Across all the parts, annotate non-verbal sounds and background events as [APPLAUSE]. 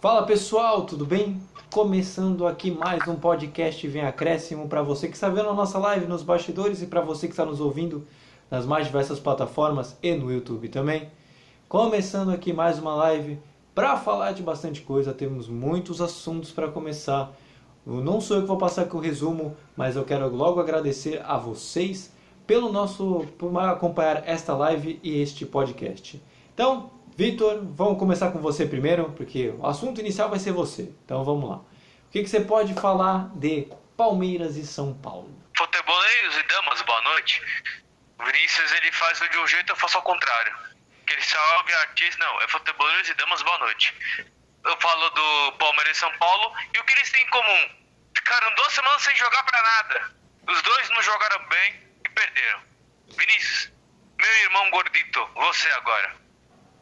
Fala pessoal, tudo bem? Começando aqui mais um podcast Vem Acréscimo para você que está vendo a nossa live nos bastidores e para você que está nos ouvindo nas mais diversas plataformas e no YouTube também. Começando aqui mais uma live para falar de bastante coisa, temos muitos assuntos para começar. Não sou eu que vou passar aqui o resumo, mas eu quero logo agradecer a vocês pelo nosso por acompanhar esta live e este podcast. Então, Vitor, vamos começar com você primeiro, porque o assunto inicial vai ser você. Então vamos lá. O que, que você pode falar de Palmeiras e São Paulo? Futeboleiros e damas, boa noite. O Vinícius ele faz de um jeito, eu faço ao contrário. Que ele salve artista, não, é futeboleiros e damas, boa noite. Eu falo do Palmeiras e São Paulo e o que eles têm em comum? Ficaram duas semanas sem jogar pra nada. Os dois não jogaram bem e perderam. Vinícius, meu irmão gordito, você agora.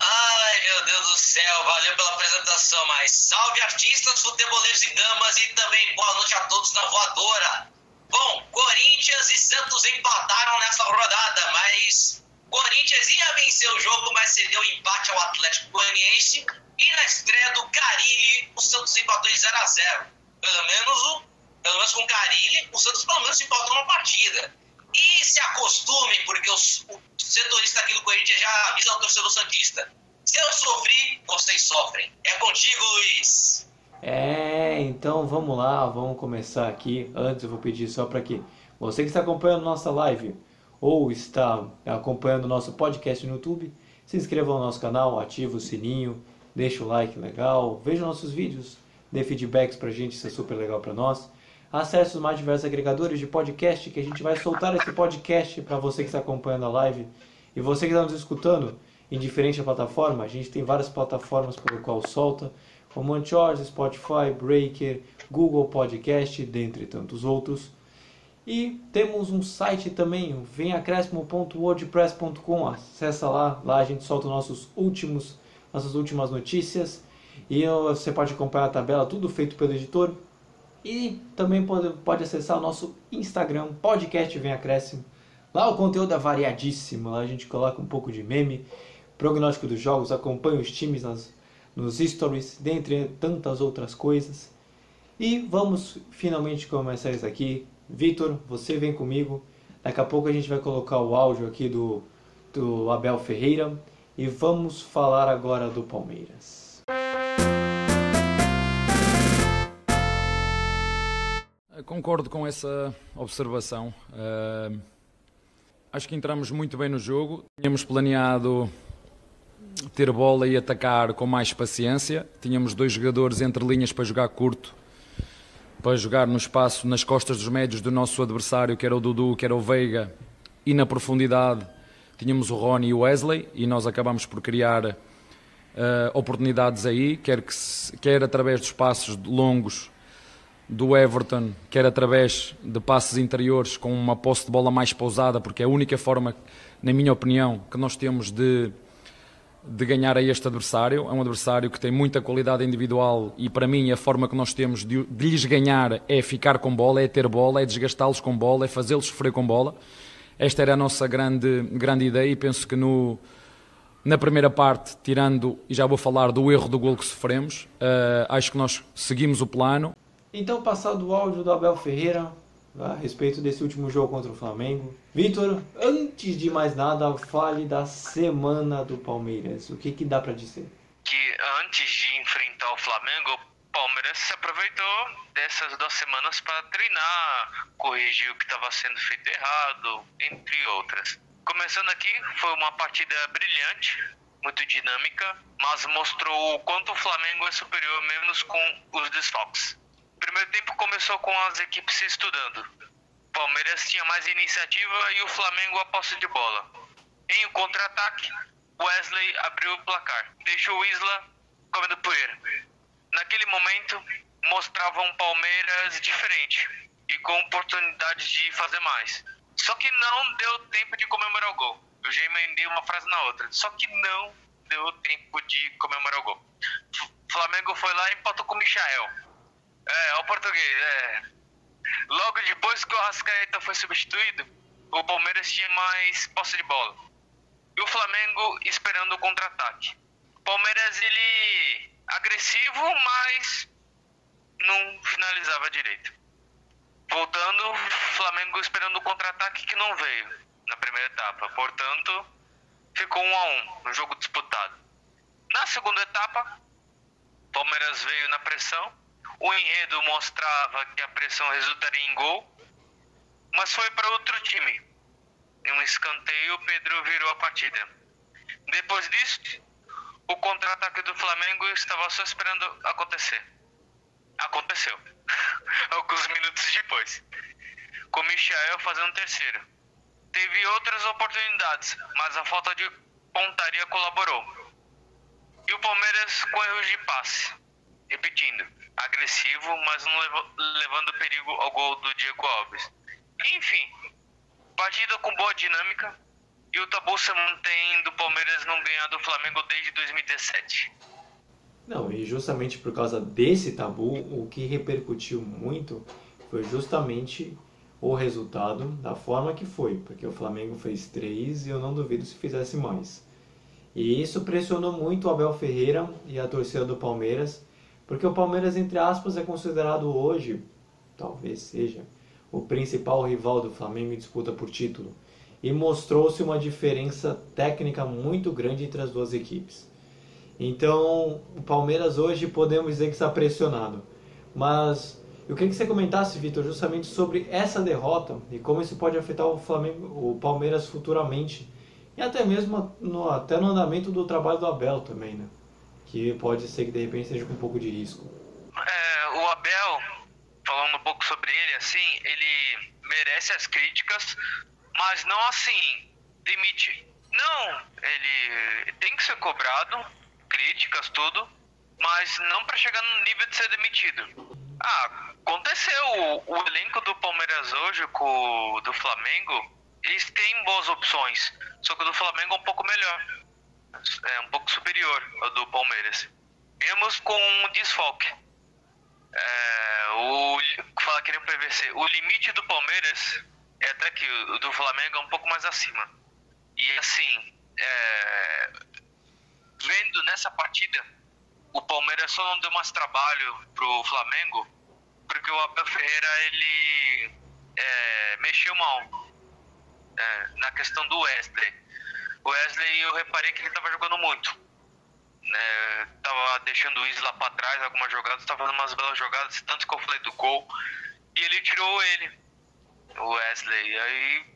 Ai, meu Deus do céu, valeu pela apresentação, mas salve artistas, futeboleiros e damas e também boa noite a todos na voadora. Bom, Corinthians e Santos empataram nessa rodada, mas Corinthians ia vencer o jogo, mas cedeu empate ao Atlético Goianiense e na estreia do Carilli, o Santos empatou em 0 a 0 Pelo menos, o, pelo menos com o Carilli, o Santos pelo menos empatou uma partida. E se acostume, porque os, o setorista aqui do Corinthians já avisa ao torcedor Santista. Se eu sofri, vocês sofrem. É contigo, Luiz. É, então vamos lá, vamos começar aqui. Antes eu vou pedir só para que você que está acompanhando nossa live ou está acompanhando nosso podcast no YouTube, se inscreva no nosso canal, ative o sininho, deixa o like legal, veja nossos vídeos, dê feedbacks pra gente, isso é super legal para nós. Acesse os mais diversos agregadores de podcast que a gente vai soltar esse podcast para você que está acompanhando a live e você que está nos escutando em diferente plataforma. A gente tem várias plataformas pelo qual solta, como Anchor, Spotify, Breaker, Google Podcast, dentre tantos outros. E temos um site também, venacrescimo.wordpress.com. Acessa lá, lá a gente solta nossos últimos, nossas últimas notícias e você pode acompanhar a tabela, tudo feito pelo editor e também pode, pode acessar o nosso Instagram, podcast Vem Acréscimo. Lá o conteúdo é variadíssimo, lá a gente coloca um pouco de meme, prognóstico dos jogos, acompanha os times nas, nos stories, dentre tantas outras coisas. E vamos finalmente começar isso aqui. Vitor, você vem comigo. Daqui a pouco a gente vai colocar o áudio aqui do, do Abel Ferreira e vamos falar agora do Palmeiras. Concordo com essa observação. Uh, acho que entramos muito bem no jogo. Tínhamos planeado ter bola e atacar com mais paciência. Tínhamos dois jogadores entre linhas para jogar curto, para jogar no espaço nas costas dos médios do nosso adversário, que era o Dudu, que era o Veiga, e na profundidade tínhamos o Rony e o Wesley, e nós acabamos por criar uh, oportunidades aí, quer, que se, quer através dos passos longos do Everton, quer através de passes interiores com uma posse de bola mais pausada, porque é a única forma, na minha opinião, que nós temos de, de ganhar a este adversário. É um adversário que tem muita qualidade individual e, para mim, a forma que nós temos de, de lhes ganhar é ficar com bola, é ter bola, é desgastá-los com bola, é fazê-los sofrer com bola. Esta era a nossa grande, grande ideia e penso que no, na primeira parte, tirando, e já vou falar do erro do gol que sofremos, uh, acho que nós seguimos o plano. Então, passado o áudio do Abel Ferreira a respeito desse último jogo contra o Flamengo. Vitor, antes de mais nada, fale da semana do Palmeiras. O que, que dá para dizer? Que antes de enfrentar o Flamengo, o Palmeiras se aproveitou dessas duas semanas para treinar, corrigir o que estava sendo feito errado, entre outras. Começando aqui, foi uma partida brilhante, muito dinâmica, mas mostrou o quanto o Flamengo é superior menos com os desfalques. Primeiro tempo começou com as equipes se estudando. O Palmeiras tinha mais iniciativa e o Flamengo a posse de bola. Em um contra-ataque, Wesley abriu o placar, deixou o Isla comendo poeira. Naquele momento, mostrava um Palmeiras diferente e com oportunidade de fazer mais. Só que não deu tempo de comemorar o gol. Eu já emendei uma frase na outra. Só que não deu tempo de comemorar o gol. Flamengo foi lá e empatou com o Michael é, o português, é. Logo depois que o Arrascaeta foi substituído, o Palmeiras tinha mais posse de bola. E o Flamengo esperando o contra-ataque. O Palmeiras, ele agressivo, mas não finalizava direito. Voltando, Flamengo esperando o contra-ataque que não veio na primeira etapa. Portanto, ficou um a um, um jogo disputado. Na segunda etapa, Palmeiras veio na pressão. O enredo mostrava que a pressão resultaria em gol, mas foi para outro time. Em um escanteio, Pedro virou a partida. Depois disso, o contra-ataque do Flamengo estava só esperando acontecer. Aconteceu. [LAUGHS] Alguns minutos depois. Com Michael fazendo terceiro. Teve outras oportunidades, mas a falta de pontaria colaborou. E o Palmeiras com erros de passe. Repetindo, agressivo, mas não levando perigo ao gol do Diego Alves. Enfim, partida com boa dinâmica, e o tabu se mantém do Palmeiras não ganhar do Flamengo desde 2017. Não, e justamente por causa desse tabu, o que repercutiu muito foi justamente o resultado da forma que foi, porque o Flamengo fez três e eu não duvido se fizesse mais. E isso pressionou muito o Abel Ferreira e a torcida do Palmeiras, porque o Palmeiras, entre aspas, é considerado hoje, talvez seja, o principal rival do Flamengo em disputa por título e mostrou-se uma diferença técnica muito grande entre as duas equipes. Então, o Palmeiras hoje podemos dizer que está pressionado. Mas eu queria que você comentasse, Vitor, justamente sobre essa derrota e como isso pode afetar o Flamengo, o Palmeiras futuramente e até mesmo no, até no andamento do trabalho do Abel também, né? Que pode ser que de repente seja com um pouco de risco. É, o Abel, falando um pouco sobre ele, assim, ele merece as críticas mas não assim, demite. Não, ele tem que ser cobrado, críticas, tudo, mas não para chegar no nível de ser demitido. Ah, aconteceu. O, o elenco do Palmeiras hoje com o do Flamengo, eles têm boas opções, só que o do Flamengo é um pouco melhor. É um pouco superior ao do Palmeiras. Mesmo com um desfoque. É, o, fala que nem o PVC. O limite do Palmeiras é até que o do Flamengo é um pouco mais acima. E assim, é, vendo nessa partida, o Palmeiras só não deu mais trabalho pro Flamengo, porque o Abel Ferreira ele é, mexeu mal é, na questão do Wesley. Wesley eu reparei que ele estava jogando muito. Né, tava deixando o Isla para trás algumas jogadas, tava fazendo umas belas jogadas, tanto que eu falei do gol, e ele tirou ele o Wesley. Aí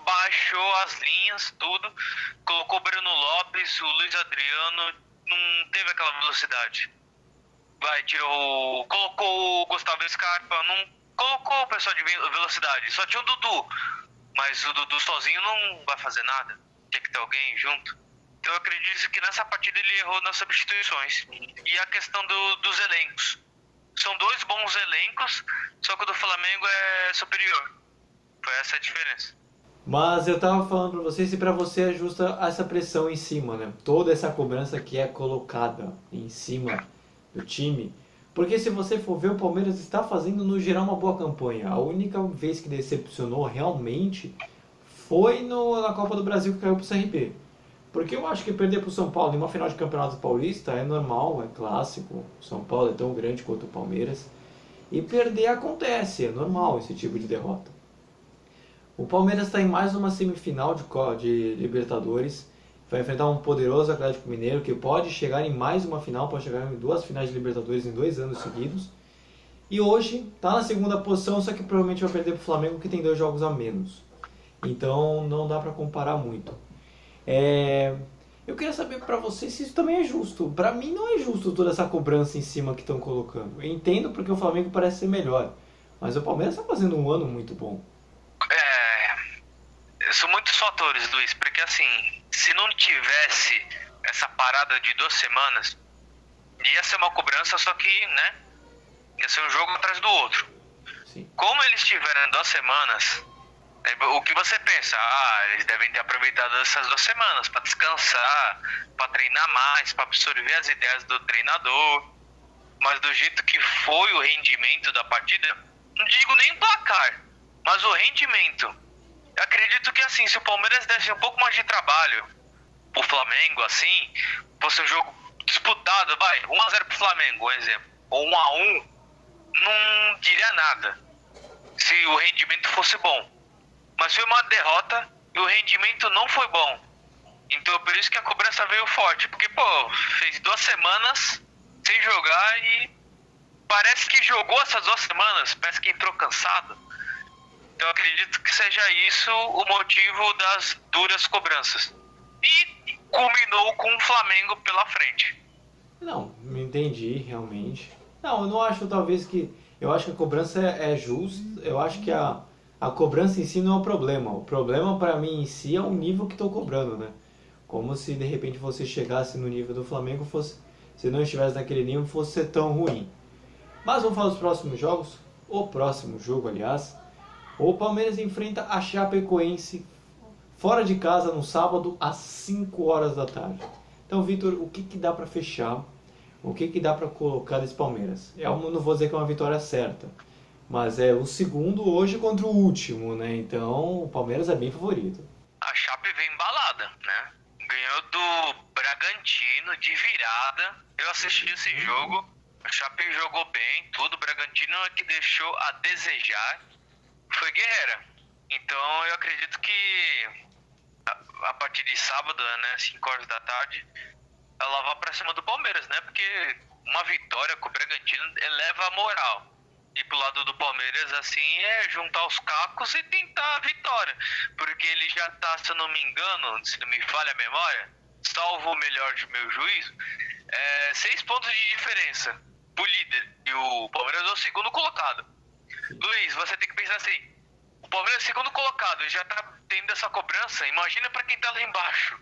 baixou as linhas, tudo, colocou o Bruno Lopes, o Luiz Adriano, não teve aquela velocidade. Vai, tirou. Colocou o Gustavo Scarpa, não colocou o pessoal de velocidade, só tinha o Dudu. Mas o Dudu sozinho não vai fazer nada. Tem que ter alguém junto. Então eu acredito que nessa partida ele errou nas substituições. E a questão do, dos elencos. São dois bons elencos, só que o do Flamengo é superior. Foi essa a diferença. Mas eu tava falando pra vocês, e pra você é justa essa pressão em cima, né? Toda essa cobrança que é colocada em cima do time. Porque se você for ver, o Palmeiras está fazendo no geral uma boa campanha. A única vez que decepcionou realmente foi no, na Copa do Brasil que caiu pro CRB. Porque eu acho que perder pro São Paulo em uma final de campeonato paulista é normal, é clássico. O São Paulo é tão grande quanto o Palmeiras. E perder acontece, é normal esse tipo de derrota. O Palmeiras está em mais uma semifinal de, de Libertadores. Vai enfrentar um poderoso Atlético Mineiro que pode chegar em mais uma final, pode chegar em duas finais de Libertadores em dois anos seguidos. E hoje está na segunda posição, só que provavelmente vai perder para o Flamengo que tem dois jogos a menos. Então não dá para comparar muito. É... Eu queria saber para vocês se isso também é justo. Para mim não é justo toda essa cobrança em cima que estão colocando. Eu entendo porque o Flamengo parece ser melhor, mas o Palmeiras está fazendo um ano muito bom. São muitos fatores, Luiz, porque assim, se não tivesse essa parada de duas semanas, ia ser uma cobrança, só que, né, ia ser um jogo atrás do outro. Sim. Como eles tiveram duas semanas, é, o que você pensa? Ah, eles devem ter aproveitado essas duas semanas para descansar, para treinar mais, para absorver as ideias do treinador. Mas do jeito que foi o rendimento da partida, não digo nem placar, mas o rendimento acredito que assim, se o Palmeiras desse um pouco mais de trabalho pro Flamengo, assim, fosse um jogo disputado, vai, 1x0 pro Flamengo, um exemplo, ou 1x1, não diria nada se o rendimento fosse bom. Mas foi uma derrota e o rendimento não foi bom. Então por isso que a cobrança veio forte. Porque, pô, fez duas semanas sem jogar e parece que jogou essas duas semanas, parece que entrou cansado. Então acredito que seja isso o motivo das duras cobranças. E culminou com o Flamengo pela frente. Não, me entendi realmente. Não, eu não acho talvez que. Eu acho que a cobrança é, é justa. Eu acho que a, a cobrança em si não é o problema. O problema para mim em si é o nível que estou cobrando, né? Como se de repente você chegasse no nível do Flamengo, fosse, se não estivesse naquele nível, fosse ser tão ruim. Mas vamos falar dos próximos jogos. O próximo jogo, aliás, o Palmeiras enfrenta a Chapecoense fora de casa no sábado às 5 horas da tarde. Então, Vitor, o que, que dá para fechar? O que, que dá para colocar desse Palmeiras? Eu é não vou dizer que é uma vitória certa, mas é o segundo hoje contra o último, né? Então, o Palmeiras é bem favorito. A Chape vem embalada, né? Ganhou do Bragantino de virada. Eu assisti esse jogo. A Chape jogou bem, tudo. O Bragantino é que deixou a desejar. Foi guerreira. Então, eu acredito que a, partir de sábado, né, 5 horas da tarde, ela vai pra cima do Palmeiras, né? Porque uma vitória com o Bragantino eleva a moral. E pro lado do Palmeiras, assim, é juntar os cacos e tentar a vitória. Porque ele já tá, se eu não me engano, se não me falha a memória, salvo o melhor de meu juízo, é, seis pontos de diferença pro líder. E o Palmeiras é o segundo colocado. Luiz, você tem que pensar assim, o Palmeiras é o segundo colocado e já tá tendo essa cobrança. Imagina para quem tá lá embaixo.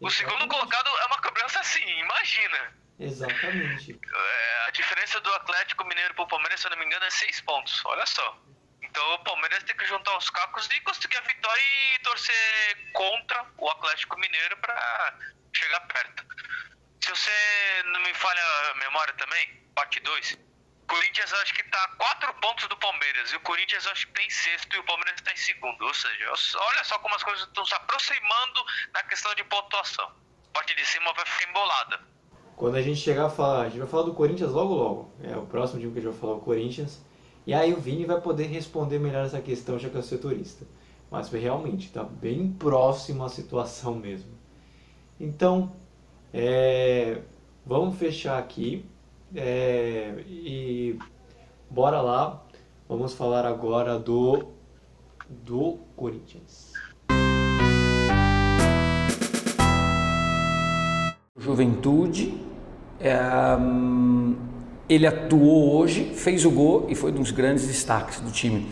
O Exatamente. segundo colocado é uma cobrança assim, imagina. Exatamente. É, a diferença do Atlético Mineiro pro Palmeiras, se eu não me engano, é seis pontos. Olha só. Então o Palmeiras tem que juntar os cacos e conseguir a vitória e torcer contra o Atlético Mineiro para chegar perto. Se você não me falha a memória também, parte 2, Corinthians acho que está a quatro pontos do Palmeiras. E o Corinthians acho que tem tá sexto e o Palmeiras está em segundo. Ou seja, olha só como as coisas estão se aproximando na questão de pontuação. A parte de cima vai ficar embolada. Quando a gente chegar a falar, a gente vai falar do Corinthians logo logo. É o próximo dia que a gente vai falar o Corinthians. E aí o Vini vai poder responder melhor essa questão, já que é o setorista. Mas realmente está bem próximo a situação [LAUGHS] mesmo. Então, é, vamos fechar aqui. É, e bora lá, vamos falar agora do, do Corinthians. Juventude, é, ele atuou hoje, fez o gol e foi um dos grandes destaques do time.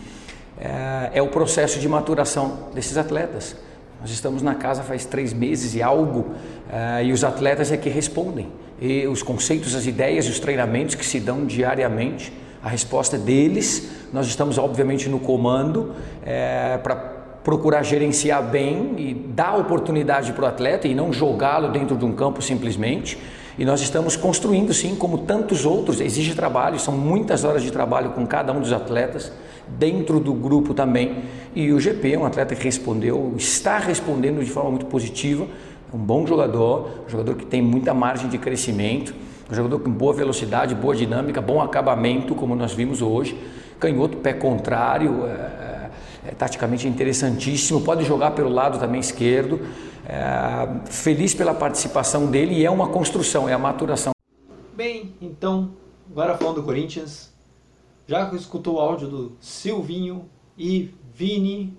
É, é o processo de maturação desses atletas. Nós estamos na casa faz três meses e algo, é, e os atletas é que respondem e os conceitos, as ideias e os treinamentos que se dão diariamente. A resposta é deles. Nós estamos, obviamente, no comando é, para procurar gerenciar bem e dar oportunidade para o atleta e não jogá-lo dentro de um campo simplesmente. E nós estamos construindo, sim, como tantos outros. Exige trabalho, são muitas horas de trabalho com cada um dos atletas, dentro do grupo também. E o GP é um atleta que respondeu, está respondendo de forma muito positiva um bom jogador, um jogador que tem muita margem de crescimento, um jogador com boa velocidade, boa dinâmica, bom acabamento, como nós vimos hoje. Canhoto, pé contrário, é, é, é taticamente interessantíssimo, pode jogar pelo lado também esquerdo. É, feliz pela participação dele e é uma construção, é a maturação. Bem, então, agora falando do Corinthians, já escutou o áudio do Silvinho e Vini,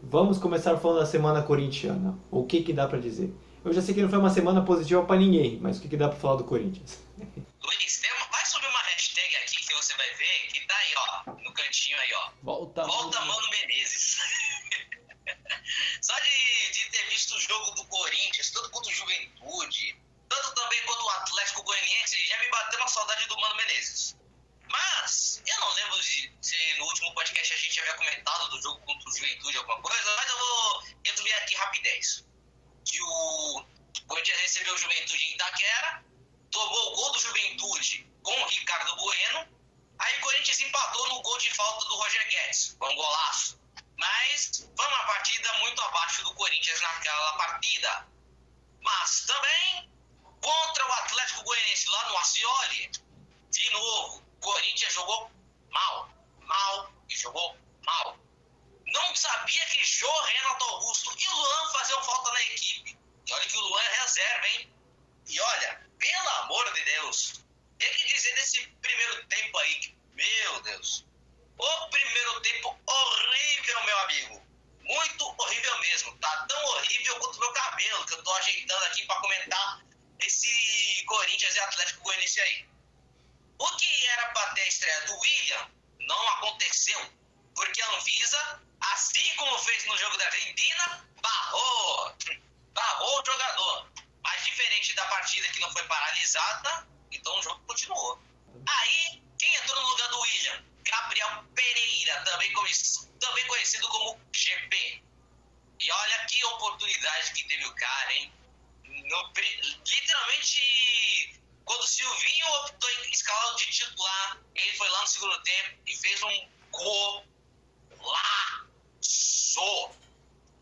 vamos começar falando da semana corintiana. O que, que dá para dizer? Eu já sei que não foi uma semana positiva para ninguém, mas o que, que dá para falar do Corinthians? [LAUGHS] Luiz, tem uma, vai subir uma hashtag aqui que você vai ver, que tá aí, ó, no cantinho aí, ó. Volta, Volta Mano Menezes. [LAUGHS] Só de, de ter visto o jogo do Corinthians, tanto quanto o Juventude, tanto também quanto o Atlético Goianiense, já me bateu uma saudade do Mano Menezes. Mas, eu não lembro de se no último podcast a gente havia comentado do jogo contra o Juventude, alguma coisa, mas eu vou resumir aqui rapidez que o Corinthians recebeu o Juventude em Itaquera, tomou o gol do Juventude com o Ricardo Bueno, aí o Corinthians empatou no gol de falta do Roger Guedes, com um golaço. Mas foi uma partida muito abaixo do Corinthians naquela partida. Mas também Contra o Atlético Goianiense lá no Acioli, de novo, Corinthians jogou mal, mal e jogou mal. Não sabia que Jô, Renato Augusto e Luan faziam falta na equipe. E olha que o Luan é reserva, hein? E olha, pelo amor de Deus, tem que dizer desse primeiro tempo aí, meu Deus. O primeiro tempo horrível, meu amigo. Muito horrível mesmo. Tá tão horrível quanto meu cabelo, que eu tô ajeitando aqui para comentar esse Corinthians e Atlético Goianiense aí. O que era para ter a estreia do William não aconteceu, porque a Anvisa, assim como fez no jogo da Argentina, barrou, barrou o jogador. Mas diferente da partida que não foi paralisada, então o jogo continuou. Aí, quem entrou no lugar do William? Gabriel Pereira, também, também conhecido como GP. E olha que oportunidade que teve o cara, hein? No, literalmente, quando o Silvinho optou em escalar de titular, ele foi lá no segundo tempo e fez um golaço.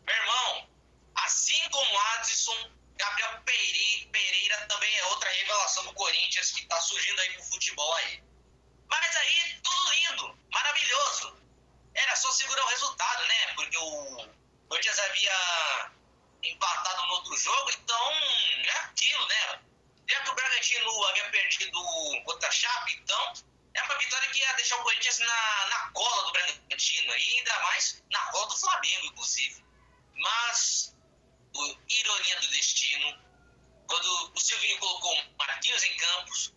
Meu irmão, assim como Adson, Gabriel Pereira também é outra revelação do Corinthians que está surgindo aí pro futebol aí. Mas aí, lindo, maravilhoso. Era só segurar o resultado, né? Porque o Corinthians havia empatado no outro jogo, então é aquilo, né? Já que o Bragantino havia perdido contra a Chape, então é uma vitória que ia deixar o Corinthians na, na cola do Bragantino, e ainda mais na cola do Flamengo, inclusive. Mas, por ironia do destino, quando o Silvinho colocou Marquinhos em campos,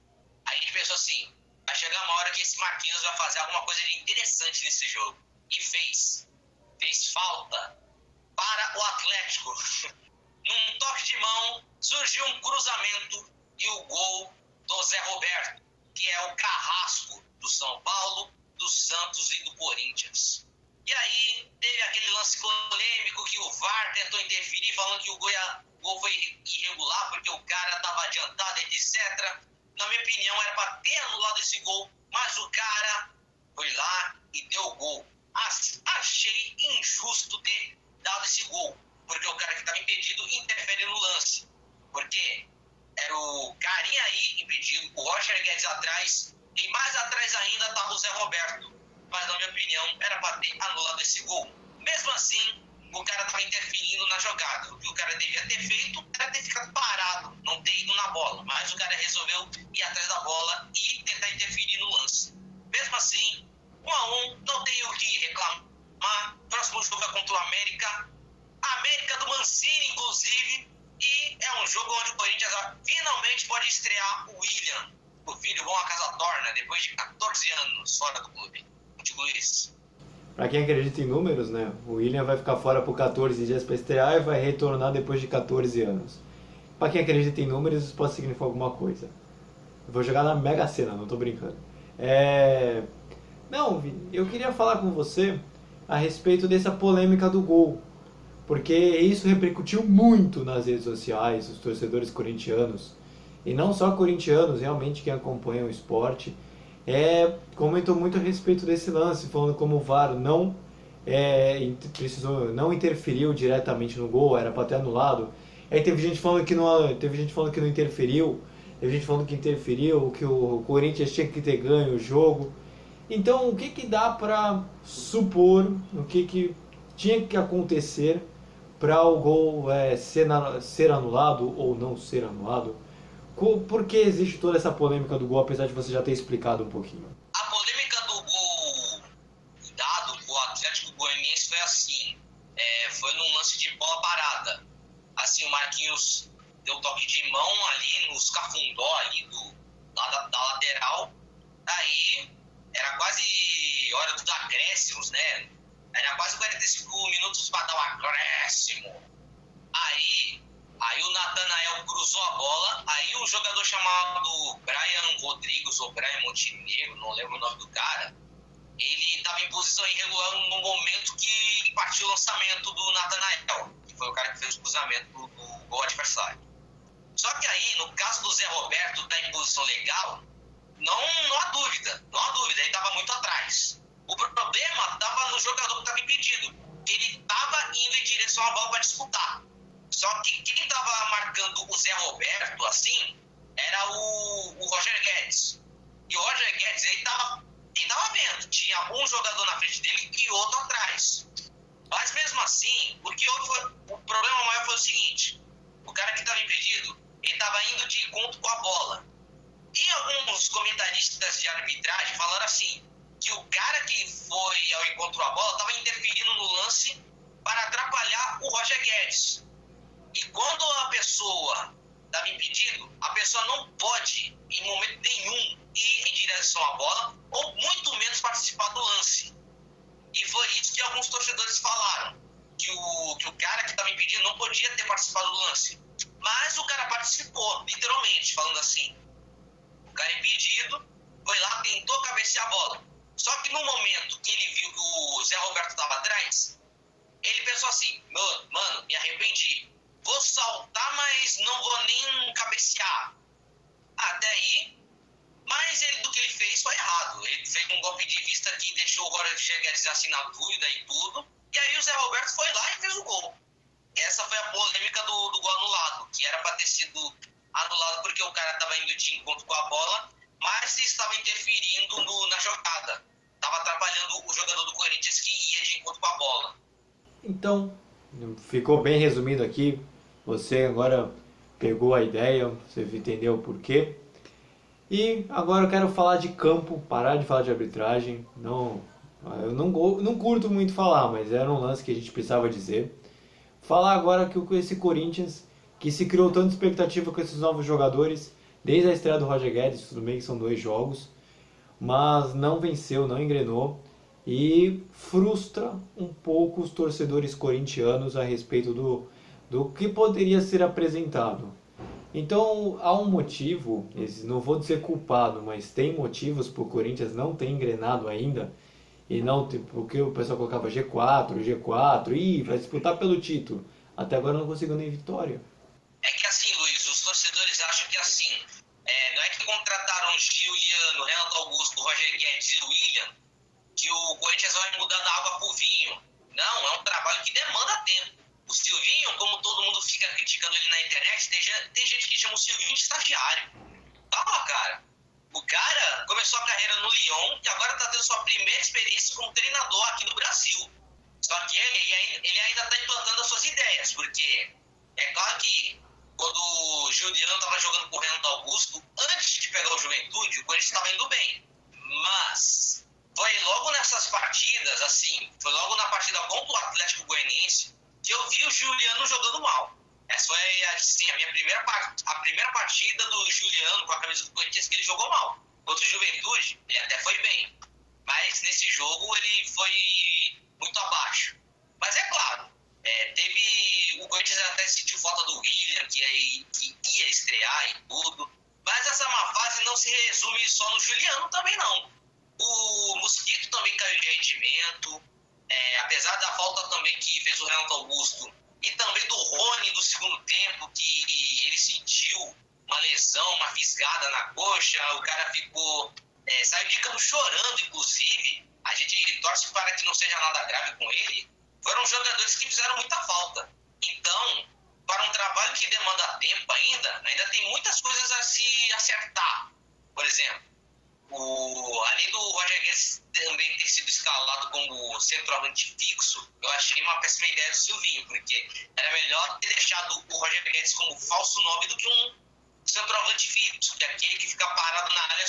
a gente pensou assim: vai chegar uma hora que esse Marquinhos vai fazer alguma coisa de interessante nesse jogo. E fez. Fez falta para o Atlético. [LAUGHS] Num toque de mão, surgiu um cruzamento e o gol do Zé Roberto, que é o carrasco do São Paulo, do Santos e do Corinthians. E aí teve aquele lance polêmico que o VAR tentou interferir, falando que o gol, gol foi irregular porque o cara estava adiantado, etc. Na minha opinião, era para ter anulado esse gol, mas o cara foi lá e deu o gol. Achei injusto ter dado esse gol, porque o cara que estava impedido interfere no lance. Porque era o carinha aí impedido, o Roger Guedes atrás, e mais atrás ainda estava o Zé Roberto. Mas, na minha opinião, era para ter anulado esse gol. Mesmo assim, o cara estava interferindo na jogada. O que o cara devia ter feito era ter ficado parado, não ter ido na bola. Mas o cara resolveu ir atrás da bola e tentar interferir no lance. Mesmo assim, um a um, não tenho o que reclamar. Próximo jogo é contra o América. América do Mancini, inclusive. E é um jogo onde o Corinthians finalmente pode estrear o William, o filho bom a casa torna, depois de 14 anos fora do clube. Contigo, Luiz. Para quem acredita em números, né? O William vai ficar fora por 14 dias para estrear e vai retornar depois de 14 anos. Para quem acredita em números, isso pode significar alguma coisa. Eu vou jogar na Mega Sena, não tô brincando. É... Não, eu queria falar com você a respeito dessa polêmica do gol porque isso repercutiu muito nas redes sociais, os torcedores corintianos, e não só corintianos, realmente quem acompanha o esporte, é, comentou muito a respeito desse lance, falando como o VAR não é, precisou, não interferiu diretamente no gol, era para ter anulado. Aí teve gente falando que não, teve gente falando que não interferiu, teve gente falando que interferiu, que o Corinthians tinha que ter ganho o jogo. Então, o que que dá para supor, o que que tinha que acontecer para o gol é, ser, ser anulado ou não ser anulado? Por que existe toda essa polêmica do gol, apesar de você já ter explicado um pouquinho? A polêmica do gol dado o Atlético Goianiense foi assim: é, foi num lance de bola parada. Assim, o Marquinhos deu toque de mão ali nos cafundó ali do, da, da lateral. Aí era quase hora dos acréscimos, né? Era quase 45 minutos para dar o um acréscimo. Aí, aí o Natanael cruzou a bola, aí um jogador chamado Brian Rodrigues ou Brian Montenegro, não lembro o nome do cara, ele estava em posição irregular no momento que partiu o lançamento do Natanael, que foi o cara que fez o cruzamento do, gol adversário. Só que aí, no caso do Zé Roberto estar tá em posição legal, não, não há dúvida, não há dúvida, ele estava muito atrás. O problema estava no jogador que estava impedido. Ele estava indo em direção à bola para disputar. Só que quem estava marcando o Zé Roberto assim era o, o Roger Guedes. E o Roger Guedes, ele estava ele tava vendo, tinha um jogador na frente dele e outro atrás. Mas mesmo assim, o que houve o problema maior foi o seguinte: o cara que estava impedido, ele estava indo de encontro com a bola. E alguns comentaristas de arbitragem falaram assim: que o cara que foi ao encontro com a bola estava interferindo no lance para atrapalhar o Roger Guedes. E quando a pessoa estava impedido, a pessoa não pode, em momento nenhum, ir em direção à bola ou muito menos participar do lance. E foi isso que alguns torcedores falaram, que o, que o cara que estava impedido não podia ter participado do lance. Mas o cara participou, literalmente, falando assim. O cara impedido foi lá, tentou cabecear a bola. Só que no momento que ele viu que o Zé Roberto estava atrás, ele pensou assim, mano, me arrependi. Vou saltar, mas não vou nem cabecear. Até aí, mas ele, do que ele fez foi errado. Ele fez um golpe de vista que deixou o Roger Guedes assinar dúvida e tudo. E aí o Zé Roberto foi lá e fez o gol. Essa foi a polêmica do, do gol anulado, que era para ter sido anulado porque o cara estava indo de encontro com a bola, mas estava interferindo no, na jogada. Estava atrapalhando o jogador do Corinthians que ia de encontro com a bola. Então, ficou bem resumido aqui. Você agora pegou a ideia, você entendeu o porquê. E agora eu quero falar de campo, parar de falar de arbitragem. Não, eu não, não curto muito falar, mas era um lance que a gente precisava dizer. Falar agora que esse Corinthians, que se criou tanta expectativa com esses novos jogadores, desde a estreia do Roger Guedes, tudo bem que são dois jogos, mas não venceu, não engrenou e frustra um pouco os torcedores corintianos a respeito do, do que poderia ser apresentado. Então há um motivo, não vou dizer culpado, mas tem motivos para o Corinthians não ter engrenado ainda e não porque o pessoal colocava G4, G4 e vai disputar pelo título. Até agora não conseguiu nem vitória. É que assim, tem, tem gente que chama o Silvinho de estagiário. Calma, cara. O cara começou a carreira no Lyon e agora está tendo sua primeira experiência como treinador aqui no Brasil. Só que ele, ele ainda está implantando as suas ideias, porque é claro que quando o Juliano estava jogando com o Renato Augusto, antes de pegar o Juventude, o Corinthians estava indo bem. Mas foi logo nessas partidas, assim, foi logo na partida contra o Atlético Goianiense, que eu vi o Juliano jogando mal. Essa foi assim, a minha primeira, a primeira partida do Juliano com a camisa do Corinthians que ele jogou mal. Contra o Juventude, ele até foi bem. Mas nesse jogo ele foi muito abaixo. Mas é claro, é, teve. O Corinthians até sentiu falta do William, que, aí, que ia estrear e tudo. Mas essa má fase não se resume só no Juliano também não. O Mosquito também caiu de rendimento. É, apesar da falta também que fez o Renato Augusto e também do Rony do segundo tempo, que ele sentiu uma lesão, uma fisgada na coxa, o cara ficou. É, saiu de campo chorando, inclusive. A gente torce para que não seja nada grave com ele. Foram jogadores que fizeram muita falta. Então, para um trabalho que demanda tempo ainda, ainda tem muitas coisas a se acertar. Por exemplo, o, além do Roger Guedes também ter sido escalado como centroavante fixo, eu achei uma péssima ideia do Silvinho, porque era melhor ter deixado o Roger Guedes como falso 9 do que um centroavante fixo, que é aquele que fica parado na área,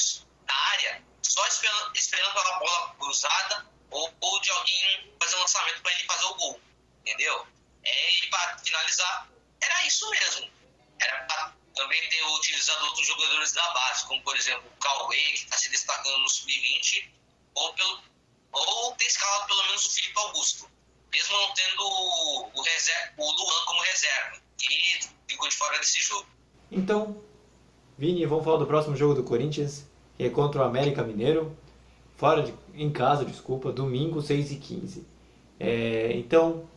na área só esperando, esperando pela bola cruzada ou, ou de alguém fazer um lançamento para ele fazer o gol, entendeu? É, e para finalizar, era isso mesmo. Era para também ter utilizado outros jogadores da base, como por exemplo o Cauê, que está se destacando no Sub-20, ou, ou ter escalado pelo menos o Felipe Augusto, mesmo não tendo o, o, reserva, o Luan como reserva, que ficou de fora desse jogo. Então, Vini, vamos falar do próximo jogo do Corinthians, que é contra o América Mineiro, fora de, em casa, desculpa, domingo 6 e 15 é, Então,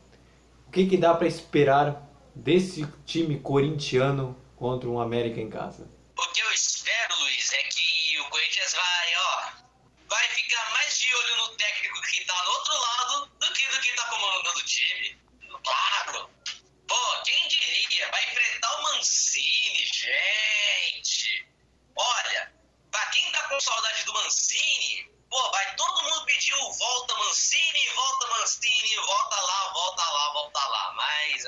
o que, que dá para esperar desse time corintiano contra um América em casa? O que eu espero, Luiz, é que o Corinthians vai, ó, vai ficar mais de olho no técnico que tá no outro lado do que do que tá comandando o time. Claro. Pô, quem diria? Vai enfrentar o Mancini, gente. Olha, pra quem tá com saudade do Mancini, Pô, vai todo mundo pediu volta Mancini, volta Mancini, volta lá, volta lá, volta lá. Mas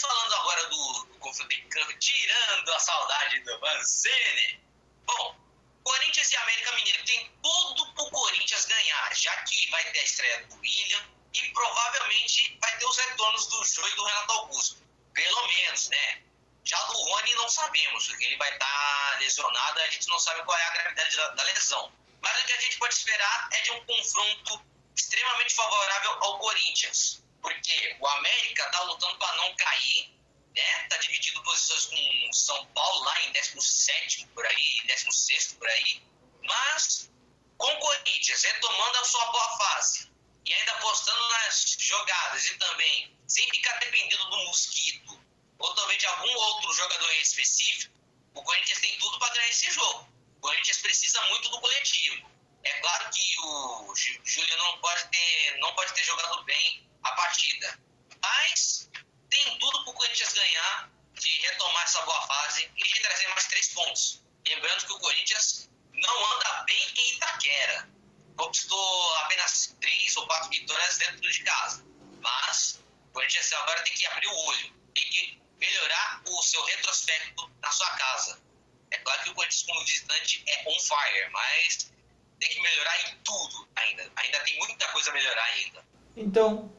falando agora do, do confronto em campo, tirando a saudade do Mancini. Bom, Corinthians e América Mineiro tem tudo pro Corinthians ganhar, já que vai ter a estreia do William e provavelmente vai ter os retornos do Jô e do Renato Augusto. Pelo menos, né? Já do Rony não sabemos, porque ele vai estar tá lesionado, a gente não sabe qual é a gravidade da, da lesão. Mas o que a gente pode esperar é de um confronto extremamente favorável ao Corinthians. Porque o América está lutando para não cair, né? Tá dividido posições com São Paulo lá em 17 por aí, 16 por aí. Mas com o Corinthians retomando a sua boa fase e ainda apostando nas jogadas e também sem ficar dependendo do Mosquito ou também de algum outro jogador específico, o Corinthians tem tudo para ganhar esse jogo. O Corinthians precisa muito do coletivo. É claro que o Júlio não pode ter, não pode ter jogado bem a partida, mas tem tudo para o Corinthians ganhar, de retomar essa boa fase e de trazer mais três pontos. Lembrando que o Corinthians não anda bem em Itaquera. Conquistou apenas três ou quatro vitórias dentro de casa. Mas o Corinthians agora tem que abrir o olho, tem que melhorar o seu retrospecto na sua casa. É claro que o Corinthians como visitante é on fire, mas tem que melhorar em tudo ainda. Ainda tem muita coisa a melhorar ainda. Então,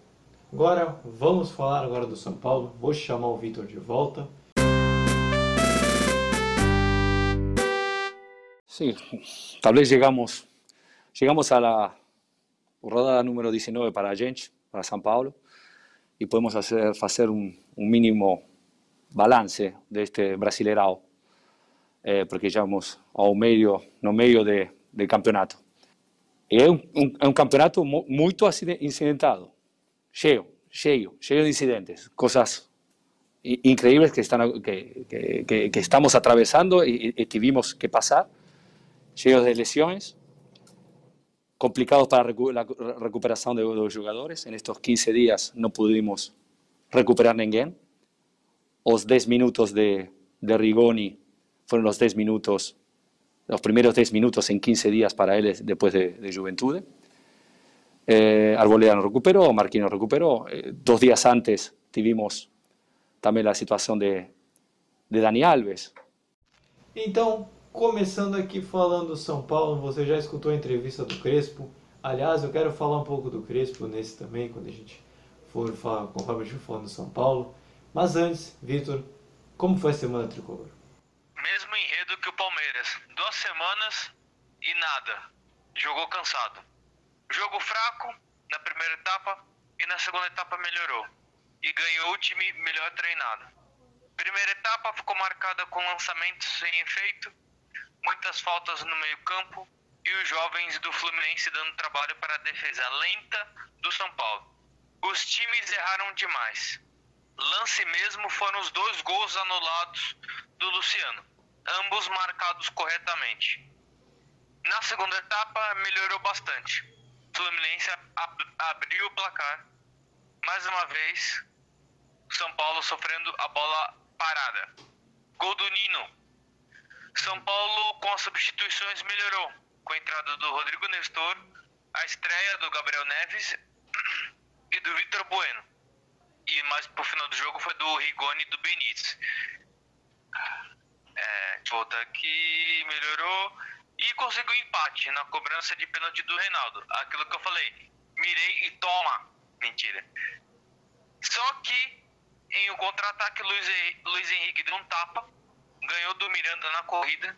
agora vamos falar agora do São Paulo. Vou chamar o Vitor de volta. Sí, tal vez llegamos, la rodada número 19 para a gente, para São Paulo, e podemos hacer, fazer um, mínimo balance deste Brasileirão eh, porque estamos ao meio, no meio do campeonato. É um, um, é um campeonato muito incidentado, cheio, cheio, cheio de incidentes, coisas increíbles que, están, que, que, que estamos atravessando e, e tivemos que passar, cheios de lesões, complicados para a recuperação dos jogadores. En estos 15 dias não pudimos recuperar ninguém. Os 10 minutos de, de Rigoni fueron los 10 minutos, los primeros 10 minutos en 15 días para él después de, de Juventude. Eh, Arboleda no recuperó, Marquinhos recuperó. Eh, dos días antes tuvimos também a situação de, de Dani Alves. Então, começando aqui falando São Paulo, você já escutou a entrevista do Crespo. Aliás, eu quero falar um pouco do Crespo nesse também, quando a gente for falar, conforme a gente for falando do São Paulo. Mas antes, Vitor, como foi a semana tricolor? Mesmo enredo que o Palmeiras. Duas semanas e nada. Jogou cansado. Jogo fraco na primeira etapa e na segunda etapa melhorou. E ganhou o time melhor treinado. Primeira etapa ficou marcada com lançamentos sem efeito, muitas faltas no meio-campo e os jovens do Fluminense dando trabalho para a defesa lenta do São Paulo. Os times erraram demais. Lance mesmo foram os dois gols anulados do Luciano ambos marcados corretamente. Na segunda etapa, melhorou bastante. Fluminense ab abriu o placar. Mais uma vez, São Paulo sofrendo a bola parada. Gol do Nino. São Paulo, com as substituições, melhorou. Com a entrada do Rodrigo Nestor, a estreia do Gabriel Neves [CLEARS THROAT] e do Vitor Bueno. E mais pro final do jogo foi do Rigoni e do Benítez. É, volta aqui, melhorou e conseguiu empate na cobrança de pênalti do Reinaldo. Aquilo que eu falei, mirei e toma. Mentira. Só que em um contra-ataque, Luiz, Luiz Henrique deu um tapa, ganhou do Miranda na corrida.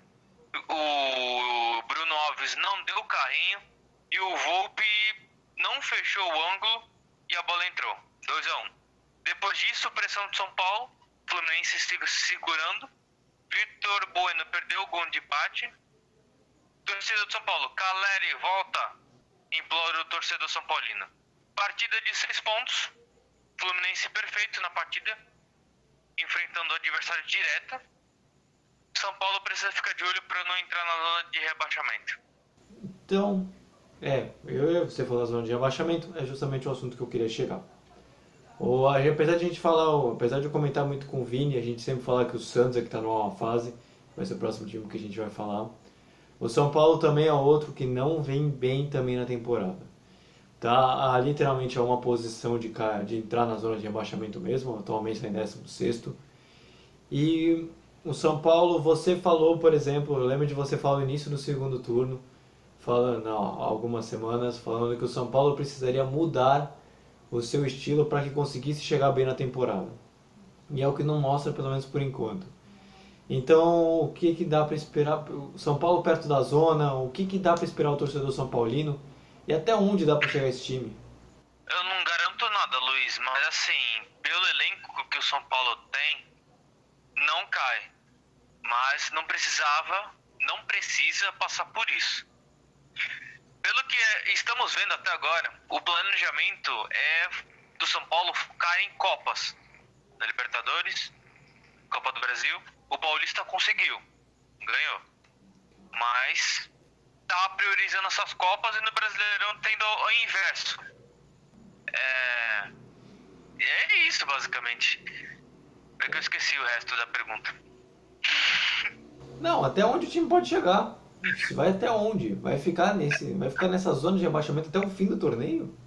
O Bruno Alves não deu o carrinho e o Volpe não fechou o ângulo e a bola entrou. 2 a 1 um. Depois disso, pressão de São Paulo, Fluminense segurando Vitor Bueno perdeu o gol de empate. Torcida do São Paulo, Caleri volta. Implora o torcedor São Paulino. Partida de seis pontos. Fluminense perfeito na partida. Enfrentando o adversário direto. São Paulo precisa ficar de olho para não entrar na zona de rebaixamento. Então, é, eu, você falou da zona de rebaixamento, é justamente o assunto que eu queria chegar. Ou, apesar de a gente falar, apesar de eu comentar muito com o Vini, a gente sempre fala que o Santos é que está numa fase, vai ser o próximo time que a gente vai falar. O São Paulo também é outro que não vem bem também na temporada. Tá literalmente a uma posição de, de entrar na zona de rebaixamento mesmo, atualmente está em 16. E o São Paulo, você falou, por exemplo, eu lembro de você falar no início do segundo turno, falando, não, algumas semanas, falando que o São Paulo precisaria mudar o seu estilo para que conseguisse chegar bem na temporada. E é o que não mostra, pelo menos por enquanto. Então, o que, que dá para esperar? São Paulo perto da zona, o que, que dá para esperar o torcedor São Paulino? E até onde dá para chegar esse time? Eu não garanto nada, Luiz, mas assim, pelo elenco que o São Paulo tem, não cai. Mas não precisava, não precisa passar por isso. Pelo que estamos vendo até agora, o planejamento é do São Paulo ficar em Copas. Da Libertadores, Copa do Brasil. O Paulista conseguiu, ganhou. Mas tá priorizando essas Copas e no Brasileirão tendo o inverso. É, é isso, basicamente. É que eu esqueci o resto da pergunta. Não, até onde o time pode chegar? Vai até onde? Vai ficar nesse, vai ficar nessa zona de rebaixamento até o fim do torneio?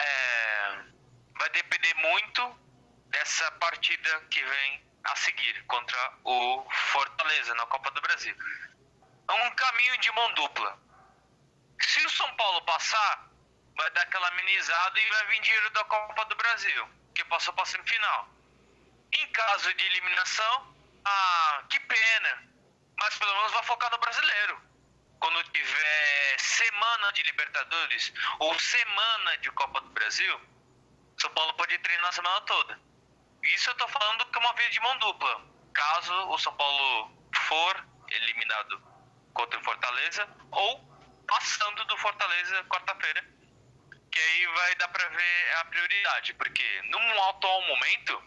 É, vai depender muito dessa partida que vem a seguir contra o Fortaleza na Copa do Brasil. É um caminho de mão dupla. Se o São Paulo passar, vai dar aquela amenizada e vai vir dinheiro da Copa do Brasil, que passou para semifinal. Em caso de eliminação, ah, que pena. Mas pelo menos vai focar no brasileiro. Quando tiver semana de Libertadores ou semana de Copa do Brasil, São Paulo pode treinar a semana toda. Isso eu tô falando que é uma via de mão dupla. Caso o São Paulo for eliminado contra o Fortaleza ou passando do Fortaleza quarta-feira, que aí vai dar pra ver a prioridade, porque no atual momento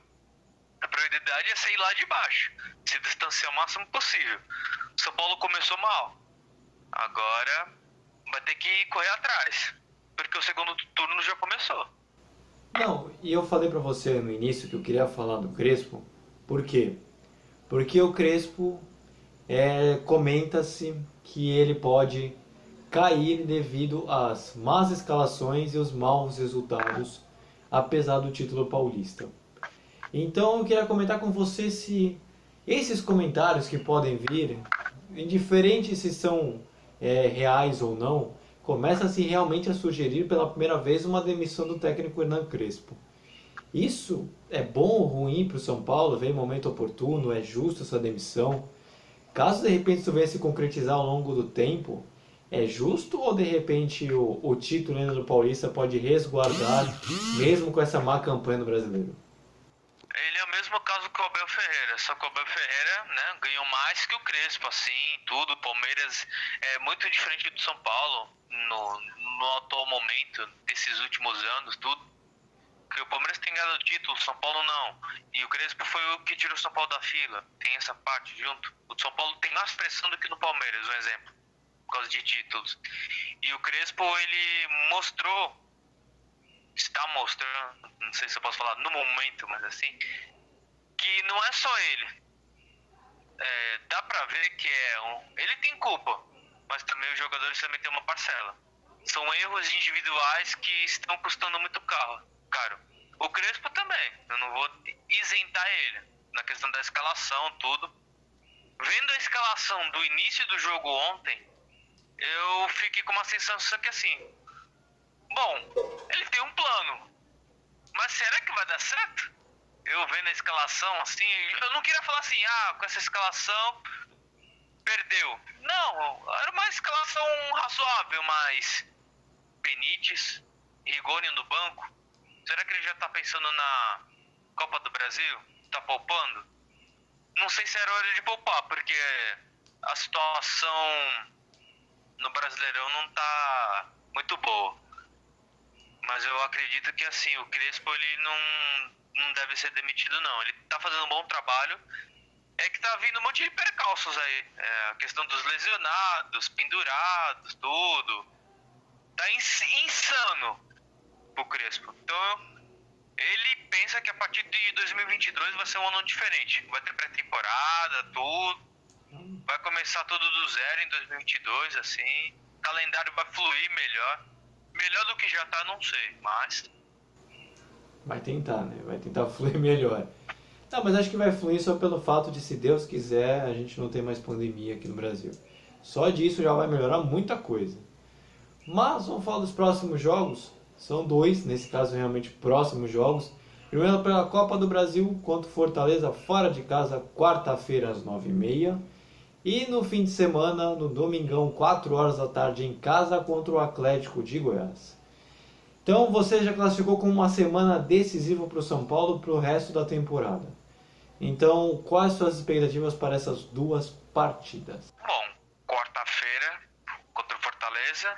a prioridade é sair lá de baixo, se distanciar o máximo possível. O São Paulo começou mal, agora vai ter que correr atrás, porque o segundo turno já começou. Não, e eu falei para você no início que eu queria falar do Crespo, por quê? Porque o Crespo é, comenta-se que ele pode cair devido às más escalações e os maus resultados, apesar do título paulista. Então eu queria comentar com você se esses comentários que podem vir, indiferente se são é, reais ou não, começa-se realmente a sugerir pela primeira vez uma demissão do técnico Hernan Crespo. Isso é bom ou ruim para o São Paulo? Vem momento oportuno? É justo essa demissão? Caso de repente isso venha se concretizar ao longo do tempo, é justo ou de repente o, o título do Paulista pode resguardar, mesmo com essa má campanha no brasileiro? Mesmo caso que o Abel Ferreira, só que o Abel Ferreira né, ganhou mais que o Crespo, assim, tudo. Palmeiras é muito diferente do São Paulo no, no atual momento, desses últimos anos, tudo. Porque o Palmeiras tem ganhado título, o São Paulo não. E o Crespo foi o que tirou o São Paulo da fila. Tem essa parte junto. O São Paulo tem mais pressão do que no Palmeiras, um exemplo. Por causa de títulos. E o Crespo, ele mostrou está mostrando, não sei se eu posso falar no momento, mas assim, que não é só ele. É, dá pra ver que é um. Ele tem culpa, mas também os jogadores também têm uma parcela. São erros individuais que estão custando muito caro. caro. O Crespo também, eu não vou isentar ele na questão da escalação, tudo. Vendo a escalação do início do jogo ontem, eu fiquei com uma sensação que assim, Bom, ele tem um plano. Mas será que vai dar certo? Eu vendo a escalação assim, eu não queria falar assim, ah, com essa escalação perdeu. Não, era uma escalação razoável, mas Benítez, Rigoni no banco, será que ele já tá pensando na Copa do Brasil? Tá poupando? Não sei se era hora de poupar, porque a situação no Brasileirão não tá muito boa. Mas eu acredito que assim, o Crespo ele não, não deve ser demitido não. Ele tá fazendo um bom trabalho. É que tá vindo um monte de percalços aí. É, a questão dos lesionados, pendurados, tudo. Tá ins insano o Crespo. Então, ele pensa que a partir de 2022 vai ser um ano diferente. Vai ter pré-temporada, tudo. vai começar tudo do zero em 2022, assim. O calendário vai fluir melhor. Melhor do que já tá, não sei, mas. Vai tentar, né? Vai tentar [LAUGHS] fluir melhor. Não, mas acho que vai fluir só pelo fato de, se Deus quiser, a gente não ter mais pandemia aqui no Brasil. Só disso já vai melhorar muita coisa. Mas vamos falar dos próximos jogos. São dois, nesse caso realmente próximos jogos. Primeiro pela Copa do Brasil contra Fortaleza fora de casa, quarta-feira às 9h30. E no fim de semana, no domingão, 4 horas da tarde, em casa contra o Atlético de Goiás. Então você já classificou como uma semana decisiva para o São Paulo para o resto da temporada. Então, quais suas expectativas para essas duas partidas? Bom, quarta-feira contra o Fortaleza.